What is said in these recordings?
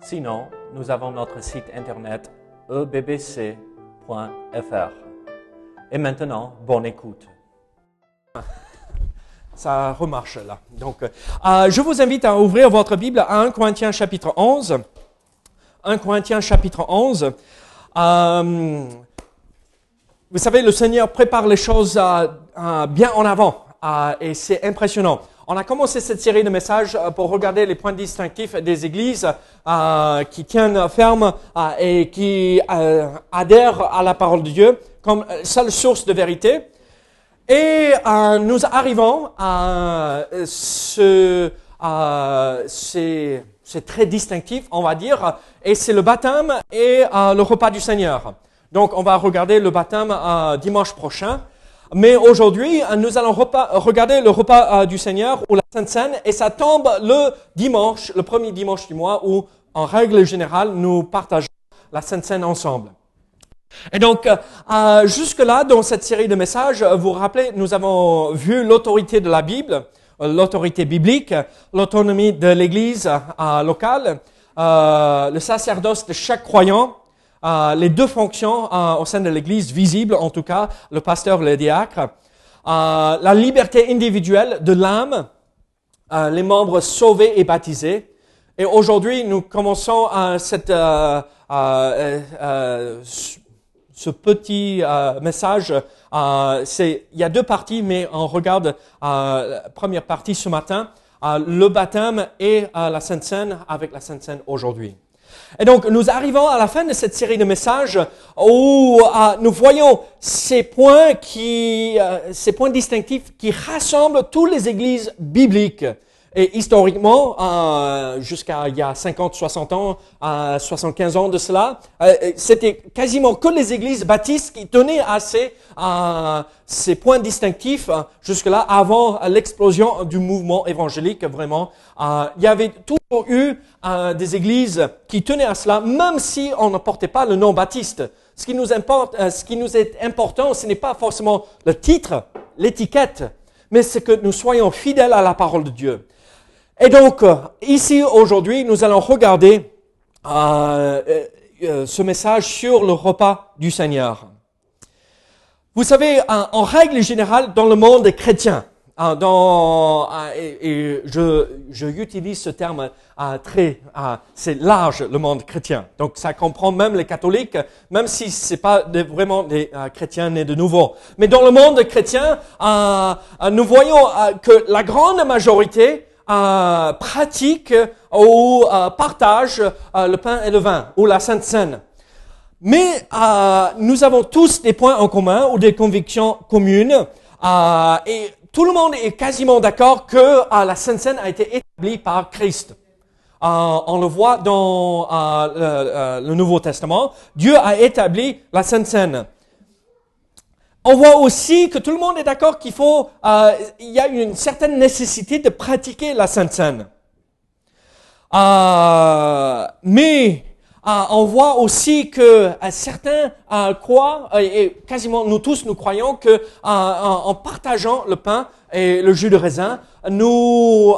Sinon, nous avons notre site internet ebbc.fr. Et maintenant, bonne écoute. Ça remarche là. Donc, euh, je vous invite à ouvrir votre Bible à 1 Corinthiens chapitre 11. 1 Corinthiens chapitre 11. Euh, vous savez, le Seigneur prépare les choses euh, euh, bien en avant euh, et c'est impressionnant. On a commencé cette série de messages euh, pour regarder les points distinctifs des églises euh, qui tiennent ferme euh, et qui adhèrent à la parole de Dieu comme seule source de vérité. Et nous arrivons à ce, c'est, c'est très distinctif, on va dire, et c'est le baptême et le repas du Seigneur. Donc, on va regarder le baptême dimanche prochain. Mais aujourd'hui, nous allons regarder le repas euh, du Seigneur ou la Sainte Seine, et ça tombe le dimanche, le premier dimanche du mois, où, en règle générale, nous partageons la Sainte Seine ensemble. Et donc, euh, euh, jusque-là, dans cette série de messages, vous vous rappelez, nous avons vu l'autorité de la Bible, l'autorité biblique, l'autonomie de l'Église locale, le sacerdoce de chaque croyant, euh, les deux fonctions euh, au sein de l'Église visibles, en tout cas, le pasteur, le diacre, euh, la liberté individuelle de l'âme, les membres sauvés et baptisés. Et aujourd'hui, nous commençons cette, ce petit message. Il y a deux parties, mais on regarde la première partie ce matin, le baptême et la Sainte Seine avec la Sainte Seine aujourd'hui. Et donc, nous arrivons à la fin de cette série de messages où euh, nous voyons ces points qui, euh, ces points distinctifs qui rassemblent toutes les églises bibliques. Et historiquement, euh, jusqu'à il y a 50, 60 ans, euh, 75 ans de cela, euh, c'était quasiment que les églises baptistes qui tenaient à ces, ces points distinctifs euh, jusque-là, avant l'explosion du mouvement évangélique, vraiment. Euh, il y avait toujours eu euh, des églises qui tenaient à cela, même si on ne portait pas le nom baptiste. Ce qui nous importe, ce qui nous est important, ce n'est pas forcément le titre, l'étiquette, mais c'est que nous soyons fidèles à la parole de Dieu. Et donc, euh, ici, aujourd'hui, nous allons regarder euh, euh, euh, ce message sur le repas du Seigneur. Vous savez, en, règle générale, dans le monde chrétien, hein, dans, et, je, je utilise ce terme très, c'est large le monde chrétien. Donc ça comprend même les catholiques, même si c'est pas vraiment des chrétiens nés de nouveau. Mais dans le monde chrétien, nous voyons que la grande majorité euh, pratique ou euh, partage euh, le pain et le vin ou la Sainte Seine. Mais euh, nous avons tous des points en commun ou des convictions communes. euh, et tout le monde est quasiment d'accord que euh, la Sainte Seine a été établie par Christ. Euh, on le voit dans euh, le, euh, le Nouveau Testament. Dieu a établi la Sainte Seine. On voit aussi que tout le monde est d'accord qu'il faut, euh, il y a une certaine nécessité de pratiquer la Sainte Seine. Euh, mais euh, on voit aussi que certains croient, et quasiment nous tous nous croyons que en, partageant le pain et le jus de raisin, nous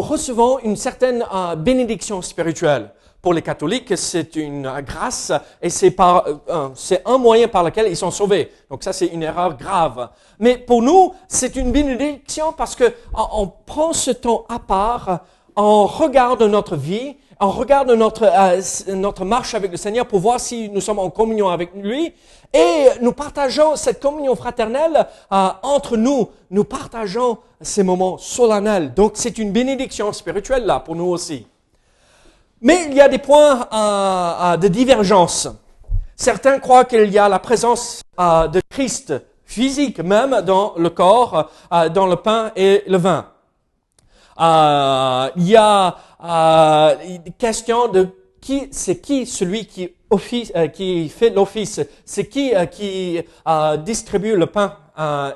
recevons une certaine bénédiction spirituelle. Pour les catholiques, c'est une grâce et euh, c'est un moyen par lequel ils sont sauvés. Donc ça, c'est une erreur grave. Mais pour nous, c'est une bénédiction parce que on, prend ce temps à part, on regarde notre vie, on regarde notre euh, notre marche avec le Seigneur pour voir si nous sommes en communion avec lui et nous partageons cette communion fraternelle euh, entre nous. Nous partageons ces moments solennels. Donc c'est une bénédiction spirituelle là pour nous aussi. Mais il y a des points euh, euh, de divergence. Certains croient qu'il y a la présence euh, de Christ physique même dans le corps, dans le pain et le vin. Il y a euh, question de qui, c'est qui celui qui fait l'office, c'est qui qui distribue le pain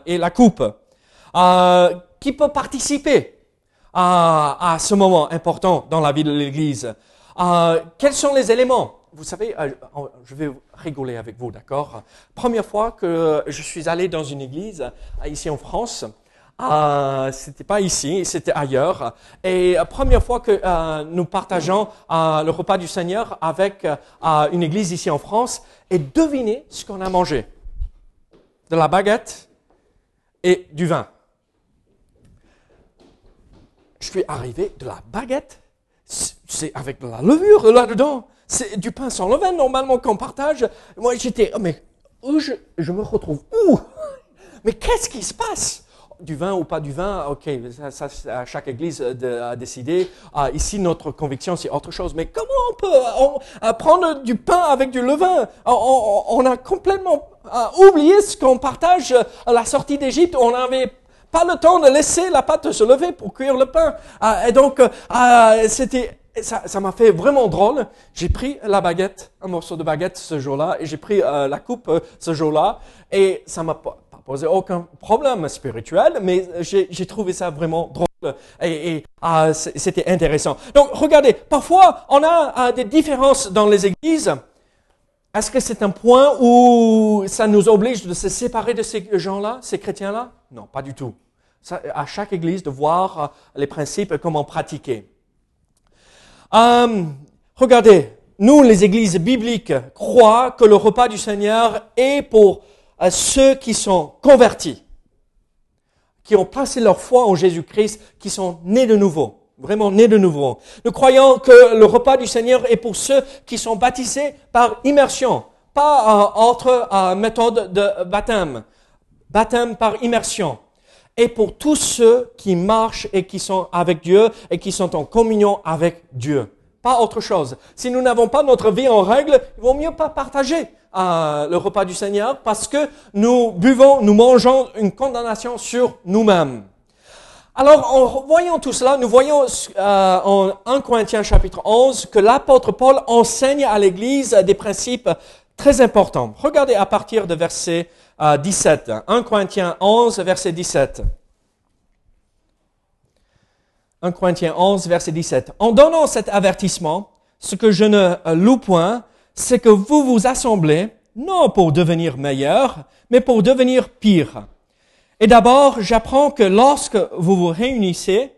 et la coupe, qui peut participer? À, à ce moment important dans la vie de l'Église. quels sont les éléments? Vous savez, je vais rigoler avec vous, d'accord? Première fois que je suis allé dans une église ici en France, euh, c'était pas ici, c'était ailleurs. Et première fois que euh, nous partageons euh, le repas du Seigneur avec euh, une église ici en France, et devinez ce qu'on a mangé? De la baguette et du vin. Je suis arrivé de la baguette, c'est avec de la levure là-dedans. C'est du pain sans levain normalement qu'on partage. Moi j'étais, oh, mais où je, me retrouve? Où? Mais qu'est-ce qui se passe? Du vin ou pas du vin, ok, ça, ça chaque église de, a décidé. Ah, ici, notre conviction, c'est autre chose. Mais comment on peut prendre du pain avec du levain? On, a complètement oublié ce qu'on partage à la sortie d'Égypte. On n'avait pas le temps de laisser la pâte se lever pour cuire le pain. Ah, et donc, ah, c'était ça, m'a fait vraiment drôle. J'ai pris la baguette, un morceau de baguette ce jour-là, et j'ai pris euh, la coupe euh, ce jour-là, et ça m'a pas posé aucun problème spirituel, mais j'ai trouvé ça vraiment drôle et, ah, c'était intéressant. Donc, regardez, parfois on a des différences dans les églises. Est-ce que c'est un point où ça nous oblige de se séparer de ces gens-là, ces chrétiens-là? Non, pas du tout. Ça, à chaque église de voir euh, les principes et comment pratiquer. Euh, regardez, nous, les églises bibliques, croient que le repas du Seigneur est pour à ceux qui sont convertis, qui ont passé leur foi en Jésus-Christ, qui sont nés de nouveau, vraiment nés de nouveau. Nous croyons que le repas du Seigneur est pour ceux qui sont baptisés par immersion, pas euh, autre euh, méthode de baptême, baptême par immersion. Et pour tous ceux qui marchent et qui sont avec Dieu et qui sont en communion avec Dieu. Pas autre chose. Si nous n'avons pas notre vie en règle, il vaut mieux pas partager le repas du Seigneur parce que nous buvons, nous mangeons une condamnation sur nous-mêmes. Alors, en voyant tout cela, nous voyons euh, en 1 Corinthiens chapitre 11 que l'apôtre Paul enseigne à l'Église des principes très importants. Regardez à partir de verset 17. 1 Corinthiens 11, verset 17. 1 Corinthiens 11, verset 17. En donnant cet avertissement, ce que je ne loue point, c'est que vous vous assemblez, non pour devenir meilleur, mais pour devenir pire. Et d'abord, j'apprends que lorsque vous vous réunissez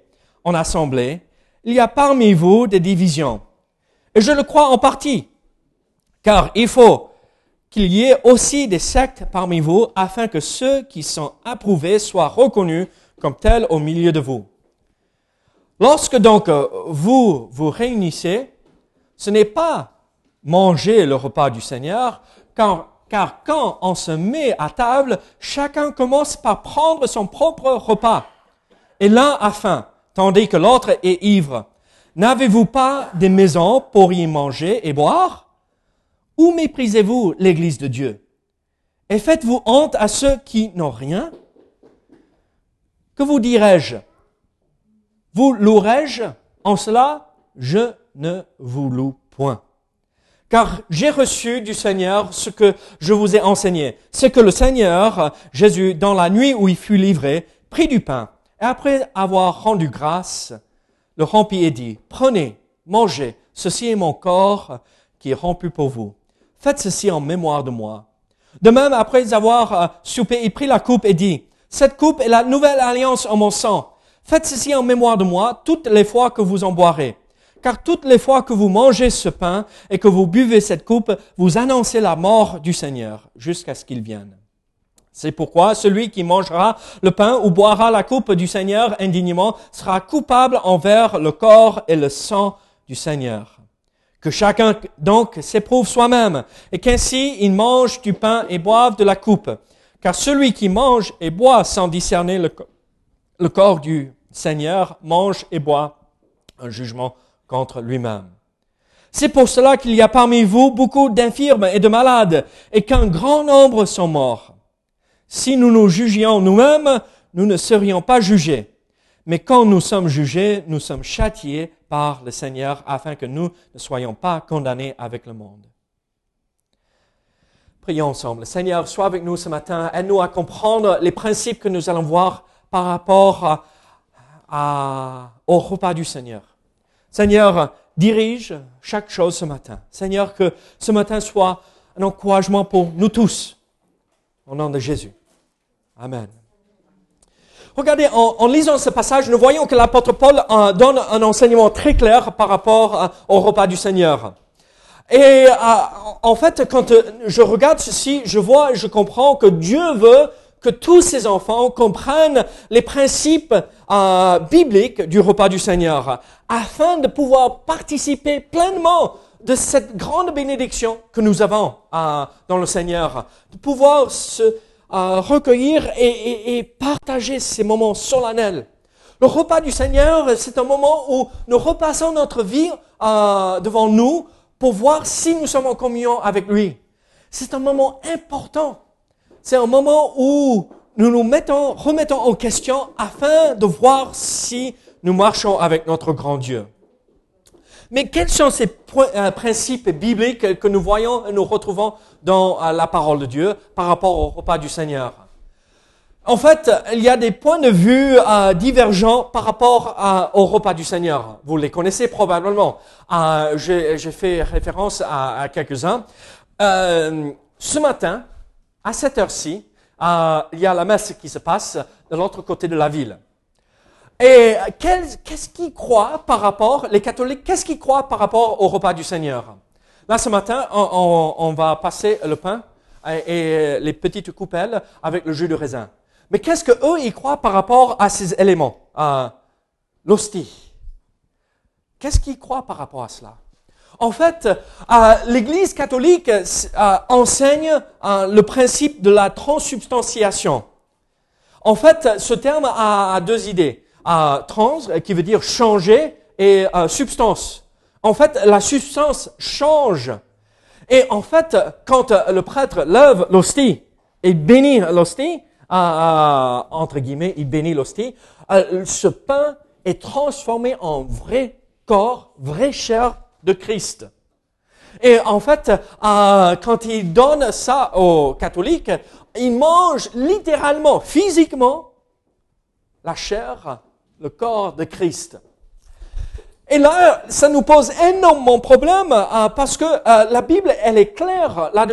en assemblée, il y a parmi vous des divisions. Et je le crois en partie, car il faut qu'il y ait aussi des sectes parmi vous afin que ceux qui sont approuvés soient reconnus comme tels au milieu de vous. Lorsque donc vous vous réunissez, ce n'est pas manger le repas du Seigneur, car, car quand on se met à table, chacun commence par prendre son propre repas. Et l'un a faim, tandis que l'autre est ivre. N'avez-vous pas des maisons pour y manger et boire? Ou méprisez-vous l'Église de Dieu? Et faites-vous honte à ceux qui n'ont rien? Que vous dirais-je? Vous louerai-je En cela, je ne vous loue point car j'ai reçu du Seigneur ce que je vous ai enseigné. C'est que le Seigneur, Jésus, dans la nuit où il fut livré, prit du pain, et après avoir rendu grâce, le remplit et dit, prenez, mangez, ceci est mon corps qui est rompu pour vous. Faites ceci en mémoire de moi. De même, après avoir euh, soupé, il prit la coupe et dit, cette coupe est la nouvelle alliance en mon sang. Faites ceci en mémoire de moi toutes les fois que vous en boirez. Car toutes les fois que vous mangez ce pain et que vous buvez cette coupe, vous annoncez la mort du Seigneur jusqu'à ce qu'il vienne. C'est pourquoi celui qui mangera le pain ou boira la coupe du Seigneur indignement sera coupable envers le corps et le sang du Seigneur. Que chacun donc s'éprouve soi-même et qu'ainsi il mange du pain et boive de la coupe. Car celui qui mange et boit sans discerner le, corps du Seigneur mange et boit un jugement contre lui-même. C'est pour cela qu'il y a parmi vous beaucoup d'infirmes et de malades, et qu'un grand nombre sont morts. Si nous nous jugions nous-mêmes, nous ne serions pas jugés. Mais quand nous sommes jugés, nous sommes châtiés par le Seigneur afin que nous ne soyons pas condamnés avec le monde. Prions ensemble. Seigneur, sois avec nous ce matin. Aide-nous à comprendre les principes que nous allons voir par rapport au repas du Seigneur. Seigneur, dirige chaque chose ce matin. Seigneur, que ce matin soit un encouragement pour nous tous. Au nom de Jésus. Amen. Regardez, en, lisant ce passage, nous voyons que l'apôtre Paul donne un enseignement très clair par rapport euh, au repas du Seigneur. Et euh, en fait, quand je regarde ceci, je vois et je comprends que Dieu veut que tous ses enfants comprennent les principes bibliques du repas du Seigneur, afin de pouvoir participer pleinement de cette grande bénédiction que nous avons dans le Seigneur, de pouvoir se recueillir et, partager ces moments solennels. Le repas du Seigneur, c'est un moment où nous repassons notre vie euh, devant nous pour voir si nous sommes en communion avec lui. C'est un moment important. C'est un moment où nous nous mettons, remettons en question afin de voir si nous marchons avec notre grand Dieu. Mais quels sont ces euh, principes bibliques que nous voyons et nous retrouvons dans euh, la parole de Dieu par rapport au repas du Seigneur? En fait, il y a des points de vue euh, divergents par rapport au repas du Seigneur. Vous les connaissez probablement. J'ai fait référence à, quelques-uns. ce matin, à cette heure-ci, il y a la messe qui se passe de l'autre côté de la ville. Et qu'est-ce qu'ils croient par rapport, les catholiques, qu'est-ce qu'ils croient par rapport au repas du Seigneur? Là, ce matin, on, va passer le pain et, les petites coupelles avec le jus de raisin. Mais qu'est-ce que eux ils croient par rapport à ces éléments? L'hostie. Qu'est-ce qu'ils croient par rapport à cela? En fait, euh, l'Église catholique euh, enseigne euh, le principe de la transsubstantiation. En fait, ce terme a deux idées trans, qui veut dire changer, et substance. En fait, la substance change. Et en fait, quand le prêtre lève l'hostie et bénit l'hostie, entre guillemets, il bénit l'hostie, ce pain est transformé en vrai corps, vraie chair de Christ. Et en fait, euh, quand il donne ça aux catholiques, il mange littéralement, physiquement, la chair le corps de Christ. Et là, ça nous pose énormément de problèmes euh, parce que euh, la Bible, elle est claire là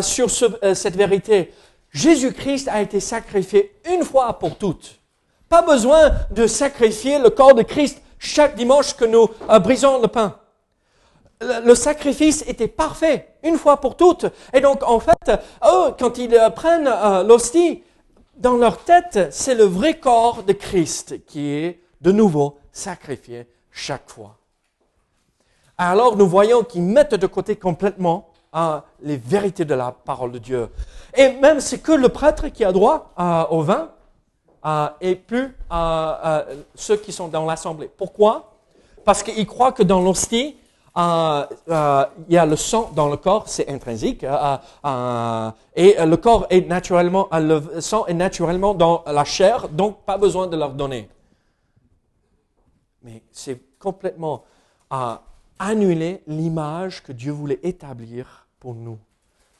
sur cette vérité. Jésus-Christ a été sacrifié une fois pour toutes. Pas besoin de sacrifier le corps de Christ chaque dimanche que nous brisons le pain. Le, sacrifice était parfait, une fois pour toutes. Et donc, en fait, eux, quand ils prennent l'hostie, dans leur tête, c'est le vrai corps de Christ qui est de nouveau sacrifié chaque fois. Alors nous voyons qu'ils mettent de côté complètement euh, les vérités de la parole de Dieu. Et même c'est que le prêtre qui a droit euh, au vin euh, et plus ceux qui sont dans l'assemblée. Pourquoi? Parce qu'ils croient que dans l'hostie, euh, euh, il y a le sang dans le corps, c'est intrinsique, euh, et le corps est naturellement, le sang est naturellement dans la chair, donc pas besoin de leur donner. Mais c'est complètement annuler l'image que Dieu voulait établir pour nous,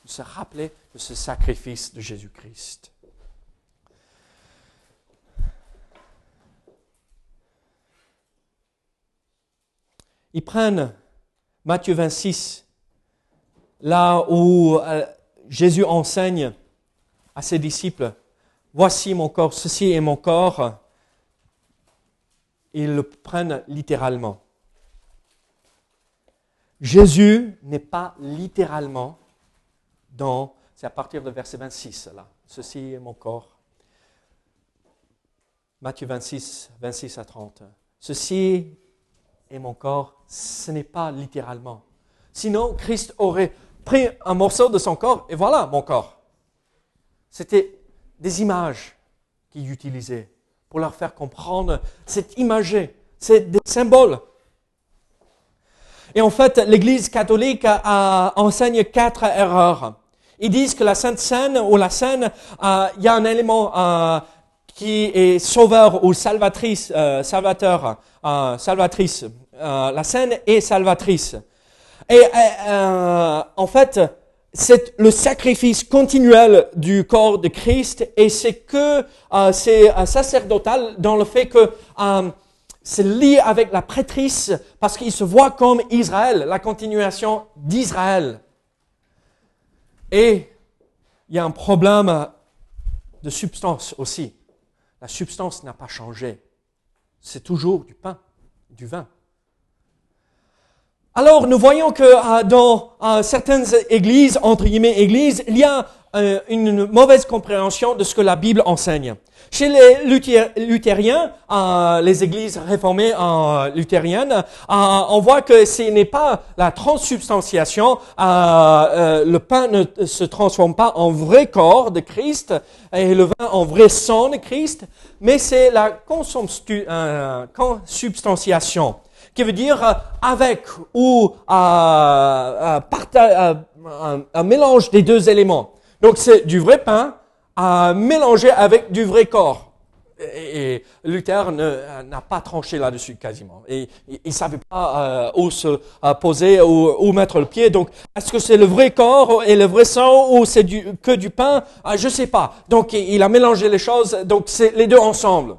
de se rappeler de ce sacrifice de Jésus-Christ. Ils prennent Matthieu 26, là où euh, Jésus enseigne à ses disciples, voici mon corps, ceci est mon corps, ils le prennent littéralement. Jésus n'est pas littéralement dans, c'est à partir de verset 26 là, ceci est mon corps. Matthieu 26, 26 à 30. Ceci et mon corps, ce n'est pas littéralement. Sinon, Christ aurait pris un morceau de son corps et voilà mon corps. C'était des images qu'il utilisait pour leur faire comprendre cette imagé, c'est des symboles. Et en fait, l'Église catholique enseigne quatre erreurs. Ils disent que la Sainte Seine ou la Seine, euh, il y a un élément euh, qui est sauveur ou salvatrice, euh, salvateur, salvatrice. Euh, la scène est salvatrice. Et en fait, c'est le sacrifice continuel du corps de Christ et c'est que c'est sacerdotal dans le fait que c'est lié avec la prêtrise parce qu'il se voit comme Israël, la continuation d'Israël. Et il y a un problème de substance aussi. La substance n'a pas changé. C'est toujours du pain, du vin. Alors, nous voyons que euh, dans euh, certaines églises, entre guillemets églises, il y a euh, une mauvaise compréhension de ce que la Bible enseigne. Chez les luthériens, les églises réformées luthériennes, on voit que ce n'est pas la transsubstantiation, le pain ne se transforme pas en vrai corps de Christ et le vin en vrai sang de Christ, mais c'est la consubstantiation qui veut dire euh, avec ou euh, euh, un, mélange des deux éléments. Donc c'est du vrai pain mélangé avec du vrai corps. Et, Luther n'a pas tranché là-dessus quasiment. Et il ne savait pas où se poser, où, où, mettre le pied. Donc, est-ce que c'est le vrai corps et le vrai sang ou c'est que du pain? Je ne sais pas. Donc, il a mélangé les choses. Donc, c'est les deux ensemble.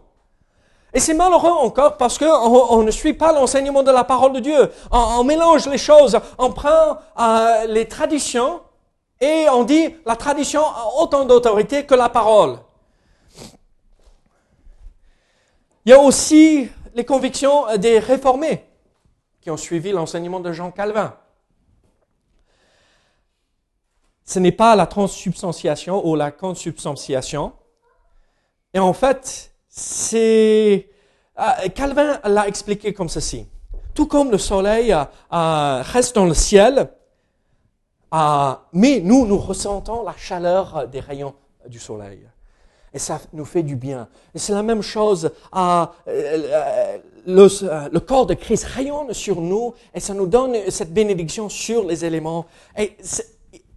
Et c'est malheureux encore parce qu'on on ne suit pas l'enseignement de la parole de Dieu. On, mélange les choses, on prend euh, les traditions et on dit la tradition a autant d'autorité que la parole. Il y a aussi les convictions des réformés qui ont suivi l'enseignement de Jean Calvin. Ce n'est pas la transsubstantiation ou la consubstantiation. Et en fait, c'est euh, Calvin l'a expliqué comme ceci. Tout comme le soleil euh, euh, reste dans le ciel, mais nous, nous ressentons la chaleur des rayons du soleil. Et ça nous fait du bien. Et c'est la même chose. le, corps de Christ rayonne sur nous et ça nous donne cette bénédiction sur les éléments.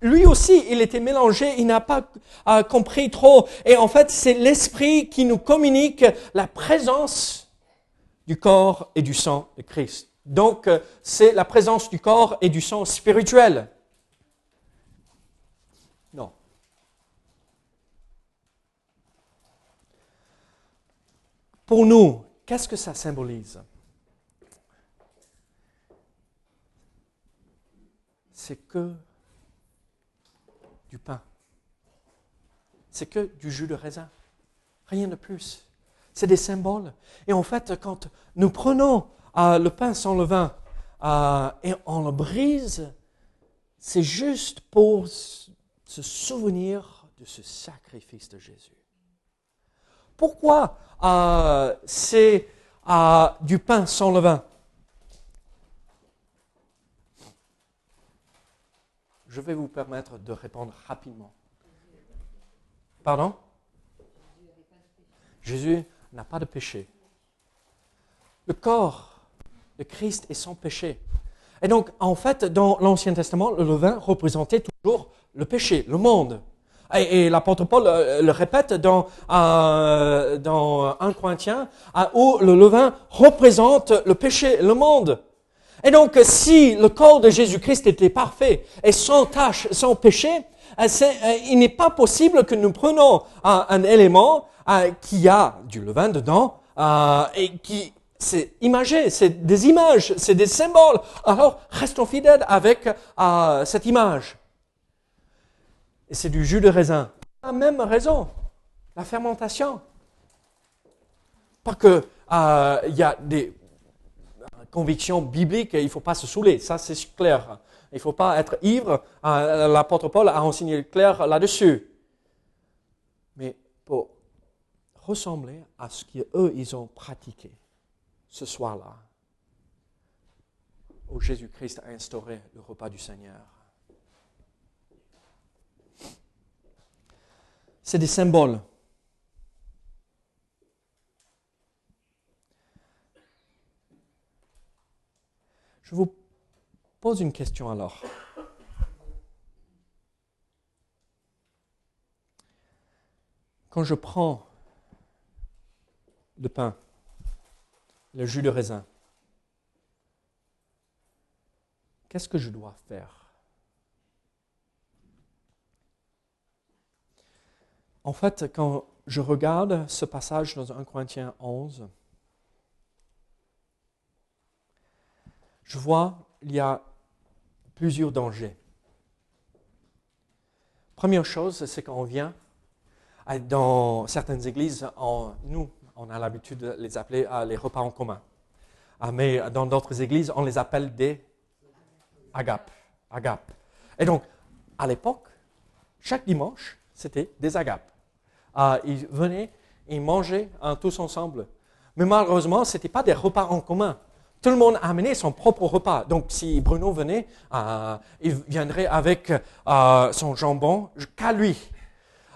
Lui aussi, il était mélangé, il n'a pas euh, compris trop. Et en fait, c'est l'Esprit qui nous communique la présence du corps et du sang de Christ. Donc, euh, c'est la présence du corps et du sang spirituel. Non. Pour nous, qu'est-ce que ça symbolise? C'est que du pain. C'est que du jus de raisin. Rien de plus. C'est des symboles. Et en fait, quand nous prenons euh, le pain sans levain euh, et on le brise, c'est juste pour se souvenir de ce sacrifice de Jésus. Pourquoi euh, c'est du pain sans levain Je vais vous permettre de répondre rapidement. Pardon? Jésus n'a pas de péché. Le corps de Christ est sans péché. Et donc, en fait, dans l'Ancien Testament, le levain représentait toujours le péché, le monde. Et, l'apôtre Paul euh, le, répète dans, euh, dans 1 Corinthiens, où le levain représente le péché, le monde. Et donc, si le corps de Jésus-Christ était parfait et sans tâche, sans péché, euh, euh, il n'est pas possible que nous prenions un, élément euh, qui a du levain dedans et qui c'est imagé, c'est des images, c'est des symboles. Alors, restons fidèles avec cette image. Et c'est du jus de raisin. La même raison, la fermentation. Pas que il y a des conviction biblique, il ne faut pas se saouler, ça c'est clair. Il ne faut pas être ivre. Euh, l'apôtre Paul a enseigné clair là-dessus. Mais pour ressembler à ce qu'eux, ils ont pratiqué ce soir-là, où Jésus-Christ a instauré le repas du Seigneur. C'est des symboles. Je vous pose une question alors. Quand je prends le pain, le jus de raisin, qu'est-ce que je dois faire? En fait, quand je regarde ce passage dans 1 Corinthiens 11, je vois il y a plusieurs dangers. Première chose, c'est qu'on vient dans certaines églises, nous, on a l'habitude de les appeler les repas en commun. Ah, mais dans d'autres églises, on les appelle des agapes. agapes. Et donc, à l'époque, chaque dimanche, c'était des agapes. Ah, ils venaient, ils mangeaient hein, tous ensemble. Mais malheureusement, ce n'était pas des repas en commun. Tout le monde amenait son propre repas. Donc, si Bruno venait, euh, il viendrait avec euh, son jambon qu'à lui.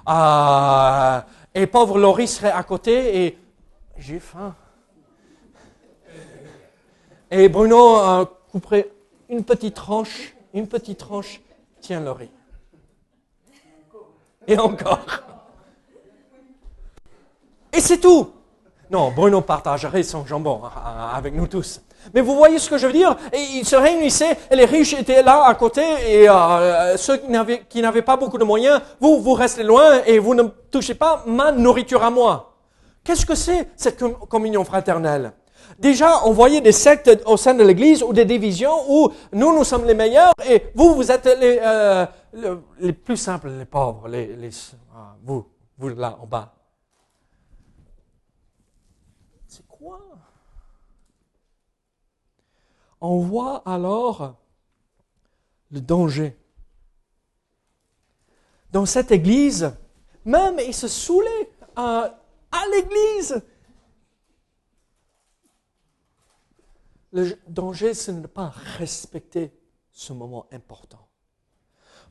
Euh, et pauvre Laurie serait à côté et j'ai faim. Et Bruno couperait une petite tranche, une petite tranche. Tiens, Laurie. Et encore. Et c'est tout. Non, Bruno partagerait son jambon avec nous tous. Mais vous voyez ce que je veux dire? Et Ils se réunissaient et les riches étaient là à côté et euh, ceux qui n'avaient pas beaucoup de moyens, vous, vous restez loin et vous ne touchez pas ma nourriture à moi. Qu'est-ce que c'est cette communion fraternelle? Déjà, on voyait des sectes au sein de l'Église ou des divisions où nous, nous sommes les meilleurs et vous, vous êtes les, euh, les plus simples, les pauvres, les, les ah, vous, vous là en bas. C'est quoi on voit alors le danger. Dans cette église, même ils se saoulaient à, à l'église. Le danger, c'est de ne pas respecter ce moment important.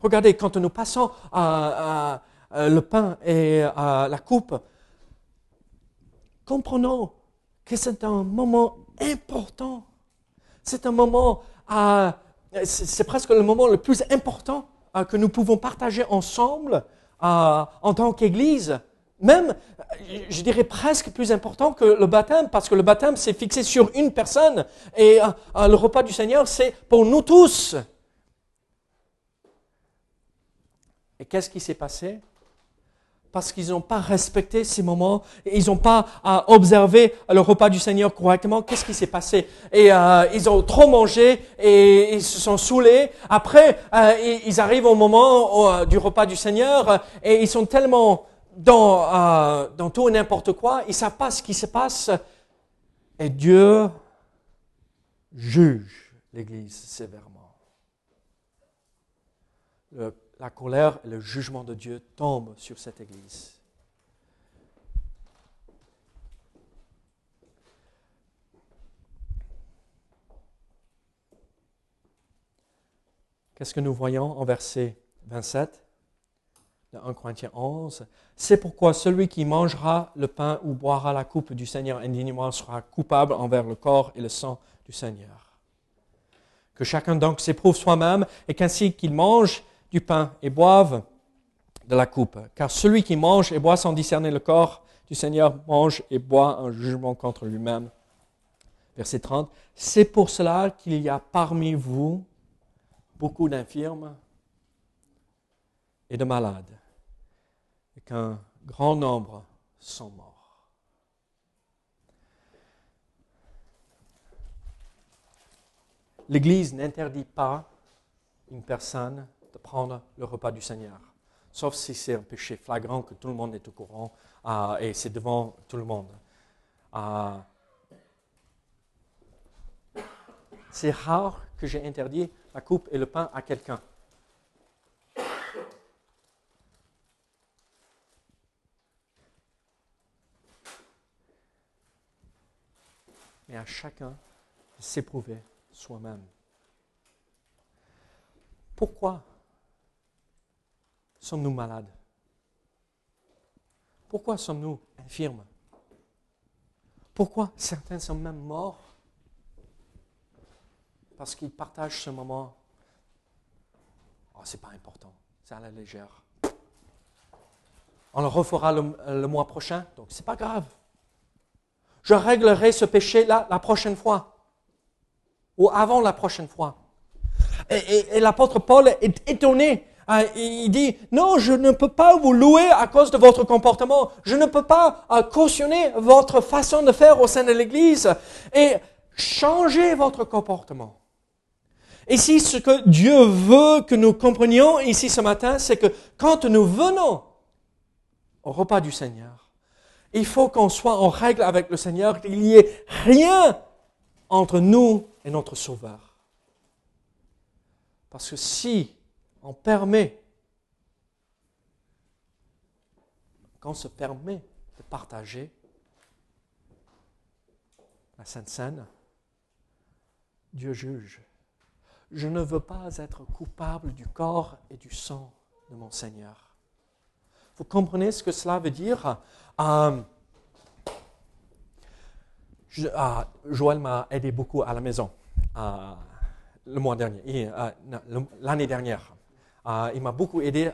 Regardez, quand nous passons à, le pain et à la coupe, comprenons que c'est un moment important c'est un moment, c'est presque le moment le plus important que nous pouvons partager ensemble en tant qu'Église. Même, je dirais presque plus important que le baptême, parce que le baptême, c'est fixé sur une personne, et le repas du Seigneur, c'est pour nous tous. Et qu'est-ce qui s'est passé? Parce qu'ils n'ont pas respecté ces moments, ils n'ont pas euh, observé le repas du Seigneur correctement. Qu'est-ce qui s'est passé? Et euh, ils ont trop mangé et ils se sont saoulés. Après, euh, ils arrivent au moment du repas du Seigneur et ils sont tellement dans, dans tout et n'importe quoi, ils savent pas ce qui se passe. Et Dieu juge l'Église sévèrement. Le la colère et le jugement de Dieu tombent sur cette Église. Qu'est-ce que nous voyons en verset 27 de 1 Corinthiens 11 C'est pourquoi celui qui mangera le pain ou boira la coupe du Seigneur indignement sera coupable envers le corps et le sang du Seigneur. Que chacun donc s'éprouve soi-même et qu'ainsi qu'il mange, du pain et boivent de la coupe. Car celui qui mange et boit sans discerner le corps du Seigneur mange et boit un jugement contre lui-même. Verset 30. C'est pour cela qu'il y a parmi vous beaucoup d'infirmes et de malades, et qu'un grand nombre sont morts. L'Église n'interdit pas une personne prendre le repas du Seigneur. Sauf si c'est un péché flagrant que tout le monde est au courant euh, et c'est devant tout le monde. Euh, c'est rare que j'ai interdit la coupe et le pain à quelqu'un. Mais à chacun de s'éprouver soi-même. Pourquoi sommes-nous malades? Pourquoi sommes-nous infirmes? Pourquoi certains sont même morts? Parce qu'ils partagent ce moment. Oh, c'est pas important, c'est à la légère. On le refera le, mois prochain, donc c'est pas grave. Je réglerai ce péché-là la prochaine fois. Ou avant la prochaine fois. Et, l'apôtre Paul est étonné. Hein, il dit, non, je ne peux pas vous louer à cause de votre comportement. Je ne peux pas euh, cautionner votre façon de faire au sein de l'Église. Et changer votre comportement. Ici, ce que Dieu veut que nous comprenions ici ce matin, c'est que quand nous venons au repas du Seigneur, il faut qu'on soit en règle avec le Seigneur, qu'il n'y ait rien entre nous et notre Sauveur. Parce que si on permet, qu'on se permet de partager la Sainte Seine, Dieu juge. Je ne veux pas être coupable du corps et du sang de mon Seigneur. Vous comprenez ce que cela veut dire? Euh, euh, Joël m'a aidé beaucoup à la maison euh, le mois dernier, l'année dernière. Il m'a beaucoup aidé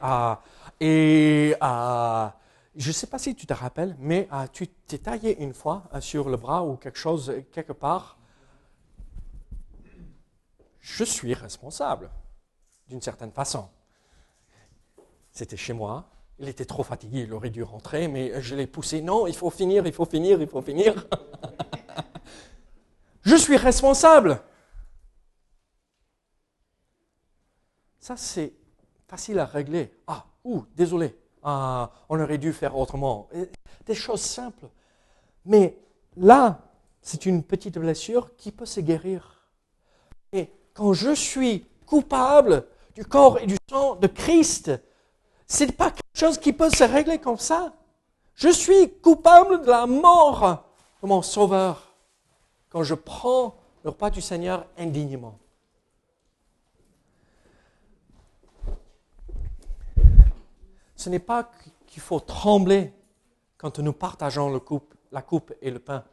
et je ne sais pas si tu te rappelles, mais tu t'es taillé une fois sur le bras ou quelque chose quelque part je suis responsable, d'une certaine façon. C'était chez moi, il était trop fatigué, il aurait dû rentrer, mais je l'ai poussé, non, il faut finir, il faut finir, il faut finir. je suis responsable. Ça, c'est facile à régler. Ah, ouh, désolé, ah, on aurait dû faire autrement. Des choses simples. Mais là, c'est une petite blessure qui peut se guérir. Et quand je suis coupable du corps et du sang de Christ, ce n'est pas quelque chose qui peut se régler comme ça. Je suis coupable de la mort de mon Sauveur quand je prends le repas du Seigneur indignement. Ce n'est pas qu'il faut trembler quand nous partageons le la coupe et le pain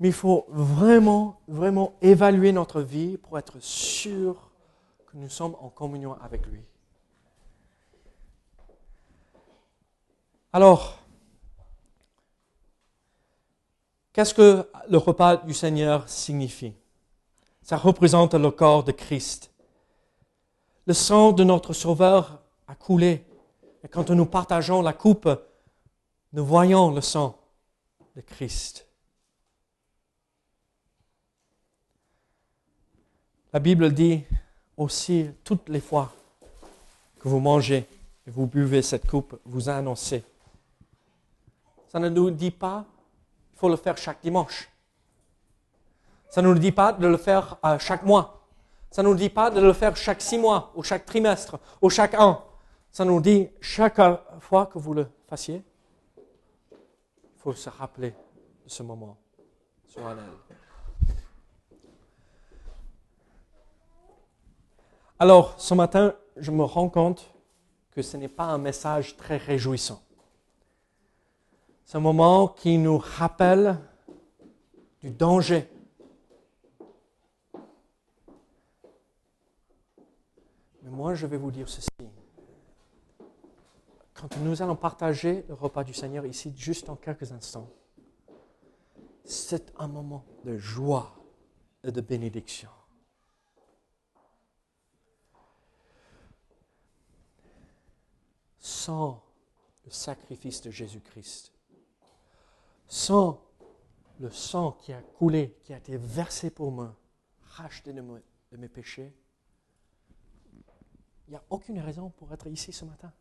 mais il faut vraiment, vraiment évaluer notre vie pour être sûr que nous sommes en communion avec lui. Alors, qu'est-ce que le repas du Seigneur signifie? Ça représente le corps de Christ. Le sang de notre Sauveur a coulé. Et quand nous partageons la coupe, nous voyons le sang de Christ. La Bible dit aussi toutes les fois que vous mangez et vous buvez cette coupe, vous annoncez. Ça ne nous dit pas qu'il faut le faire chaque dimanche. Ça ne nous dit pas de le faire euh, chaque mois. Ça ne nous dit pas de le faire chaque six mois, ou chaque trimestre, ou chaque an. Ça nous dit chaque fois que vous le fassiez, il faut se rappeler de ce moment. Alors, ce matin, je me rends compte que ce n'est pas un message très réjouissant. C'est un moment qui nous rappelle du danger. Mais moi, je vais vous dire ceci. Quand nous allons partager le repas du Seigneur ici, juste en quelques instants, c'est un moment de joie et de bénédiction. sans le sacrifice de Jésus-Christ, sans le sang qui a coulé, qui a été versé pour moi, racheté de, mes péchés, il n'y a aucune raison pour être ici ce matin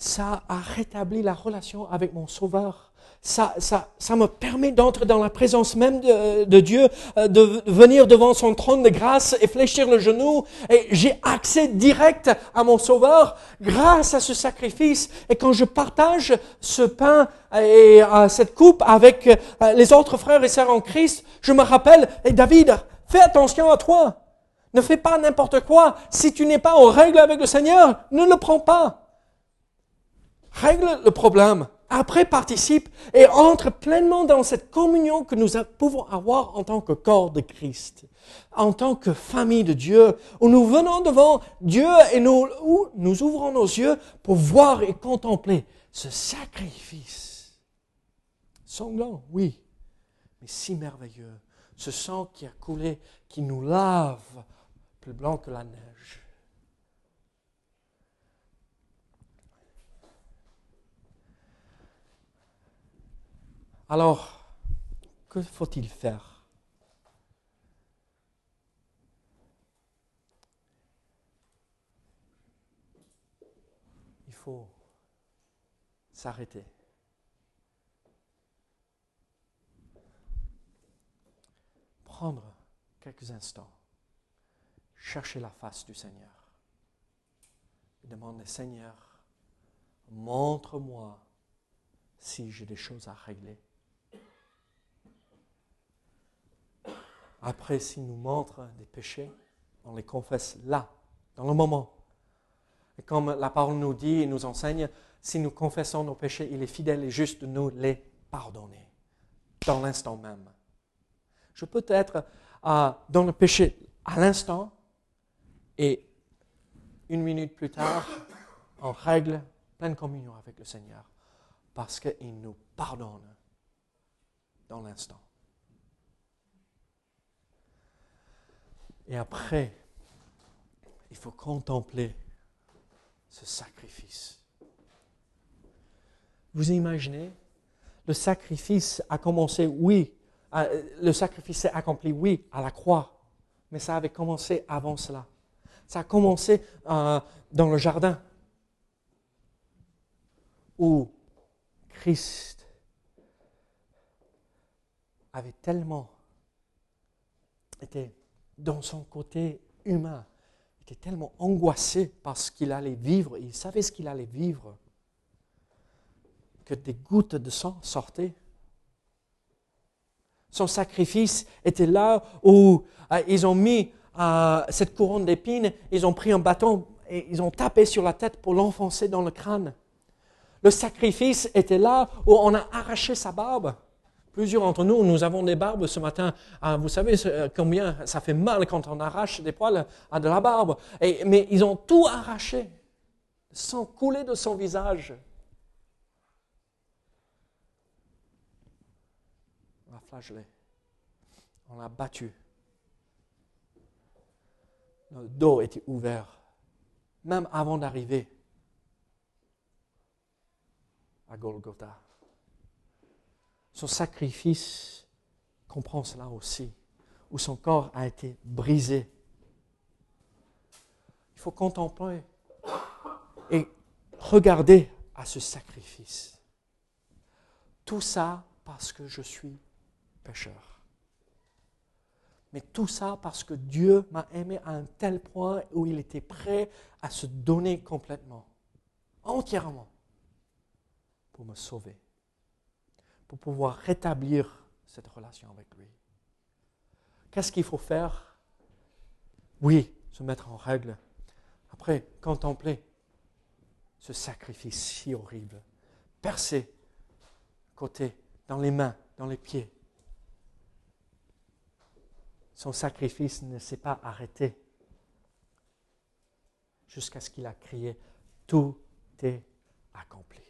ça a rétabli la relation avec mon Sauveur. Ça, ça, ça me permet d'entrer dans la présence même de, Dieu, euh, de venir devant son trône de grâce et fléchir le genou. Et j'ai accès direct à mon Sauveur grâce à ce sacrifice. Et quand je partage ce pain et euh, cette coupe avec euh, les autres frères et sœurs en Christ, je me rappelle, et David, fais attention à toi. Ne fais pas n'importe quoi. Si tu n'es pas en règle avec le Seigneur, ne le prends pas règle le problème, après participe et entre pleinement dans cette communion que nous pouvons avoir en tant que corps de Christ, en tant que famille de Dieu, où nous venons devant Dieu et où nous ouvrons nos yeux pour voir et contempler ce sacrifice Sanglant, oui, mais si merveilleux. Ce sang qui a coulé, qui nous lave plus blanc que la neige. Alors, que faut-il faire? Il faut s'arrêter. Prendre quelques instants, chercher la face du Seigneur et demander, Seigneur, montre-moi si j'ai des choses à régler. Après, s'il nous montre des péchés, on les confesse là, dans le moment. Et comme la parole nous dit et nous enseigne, si nous confessons nos péchés, il est fidèle et juste de nous les pardonner, dans l'instant même. Je peux être euh, dans le péché à l'instant et une minute plus tard, en règle, pleine communion avec le Seigneur, parce qu'il nous pardonne dans l'instant. Et après, il faut contempler ce sacrifice. Vous imaginez, le sacrifice a commencé, oui, le sacrifice s'est accompli, oui, à la croix, mais ça avait commencé avant cela. Ça a commencé euh, dans le jardin, où Christ avait tellement été dans son côté humain, était tellement angoissé parce qu'il allait vivre, il savait ce qu'il allait vivre, que des gouttes de sang sortaient. Son sacrifice était là où euh, ils ont mis euh, cette couronne d'épines, ils ont pris un bâton et ils ont tapé sur la tête pour l'enfoncer dans le crâne. Le sacrifice était là où on a arraché sa barbe. Plusieurs d'entre nous, nous avons des barbes ce matin. Ah, vous savez euh, combien ça fait mal quand on arrache des poils à de la barbe. mais ils ont tout arraché, sans couler de son visage. On l'a flagellé. On l'a battu. Le dos était ouvert, même avant d'arriver à Golgotha. Son sacrifice comprend cela aussi, où son corps a été brisé. Il faut contempler et regarder à ce sacrifice. Tout ça parce que je suis pécheur. Mais tout ça parce que Dieu m'a aimé à un tel point où il était prêt à se donner complètement, entièrement, pour me sauver pour pouvoir rétablir cette relation avec lui. Qu'est-ce qu'il faut faire? Oui, se mettre en règle. Après, contempler ce sacrifice si horrible. Percé, côté, dans les mains, dans les pieds. Son sacrifice ne s'est pas arrêté jusqu'à ce qu'il a crié, tout est accompli.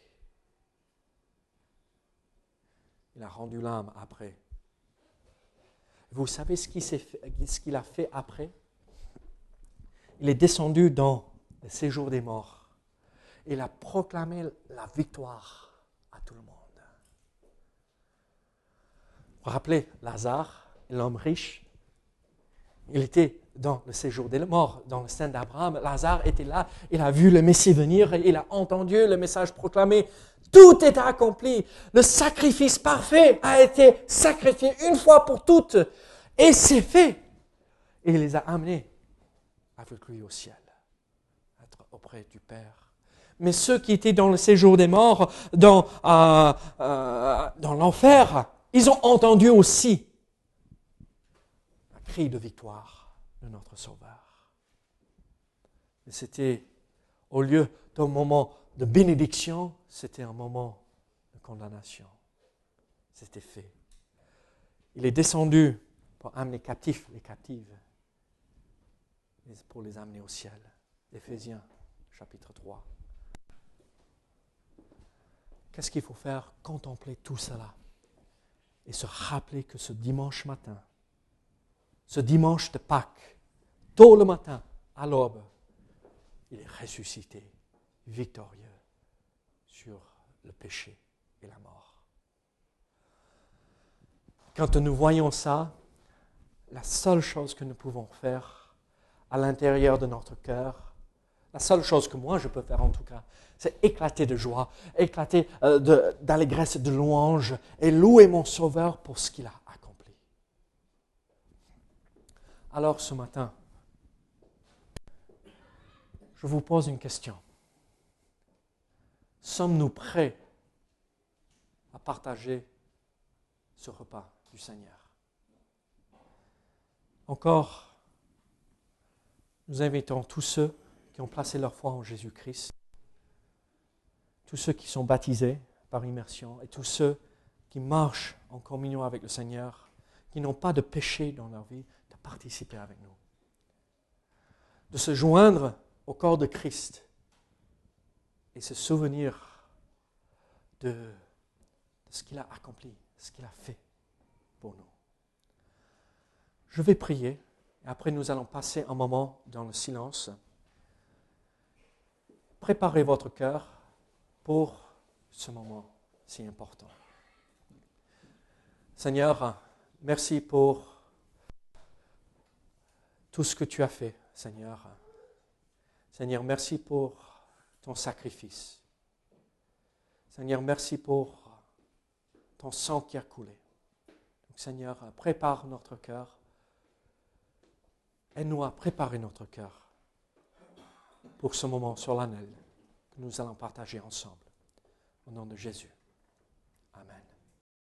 Il a rendu l'âme après. Vous savez ce qu'il a fait après? Il est descendu dans le séjour des morts. Il a proclamé la victoire à tout le monde. Vous vous rappelez Lazare, l'homme riche? Il était dans le séjour des morts, dans le sein d'Abraham. Lazare était là, il a vu le Messie venir, il a entendu le message proclamé tout est accompli. Le sacrifice parfait a été sacrifié une fois pour toutes. Et c'est fait. Et il les a amenés avec lui au ciel, être auprès du Père. Mais ceux qui étaient dans le séjour des morts, dans, euh, euh, dans l'enfer, ils ont entendu aussi un cri de victoire de notre Sauveur. Et c'était au lieu d'un moment de bénédiction, c'était un moment de condamnation. C'était fait. Il est descendu pour amener captifs les captives, pour les amener au ciel. Éphésiens chapitre 3. Qu'est-ce qu'il faut faire? Contempler tout cela. et se rappeler que ce dimanche matin, ce dimanche de Pâques, tôt le matin, à l'aube, il est ressuscité, victorieux sur le péché et la mort. Quand nous voyons ça, la seule chose que nous pouvons faire à l'intérieur de notre cœur, la seule chose que moi je peux faire en tout cas, c'est éclater de joie, éclater euh, d'allégresse, de, de louange et louer mon Sauveur pour ce qu'il a accompli. Alors ce matin, je vous pose une question. Sommes-nous prêts à partager ce repas du Seigneur? Encore, nous invitons tous ceux qui ont placé leur foi en Jésus-Christ, tous ceux qui sont baptisés par immersion et tous ceux qui marchent en communion avec le Seigneur, qui n'ont pas de péché dans leur vie, de participer avec nous, de se joindre au corps de Christ et se souvenir de, ce qu'il a accompli, ce qu'il a fait pour nous. Je vais prier et après nous allons passer un moment dans le silence. Préparez votre cœur pour ce moment si important. Seigneur, merci pour tout ce que tu as fait, Seigneur. Seigneur, merci pour ton sacrifice. Seigneur, merci pour ton sang qui a coulé. Donc, Seigneur, prépare notre cœur. Aide-nous à préparer notre cœur pour ce moment solennel que nous allons partager ensemble. Au nom de Jésus. Amen.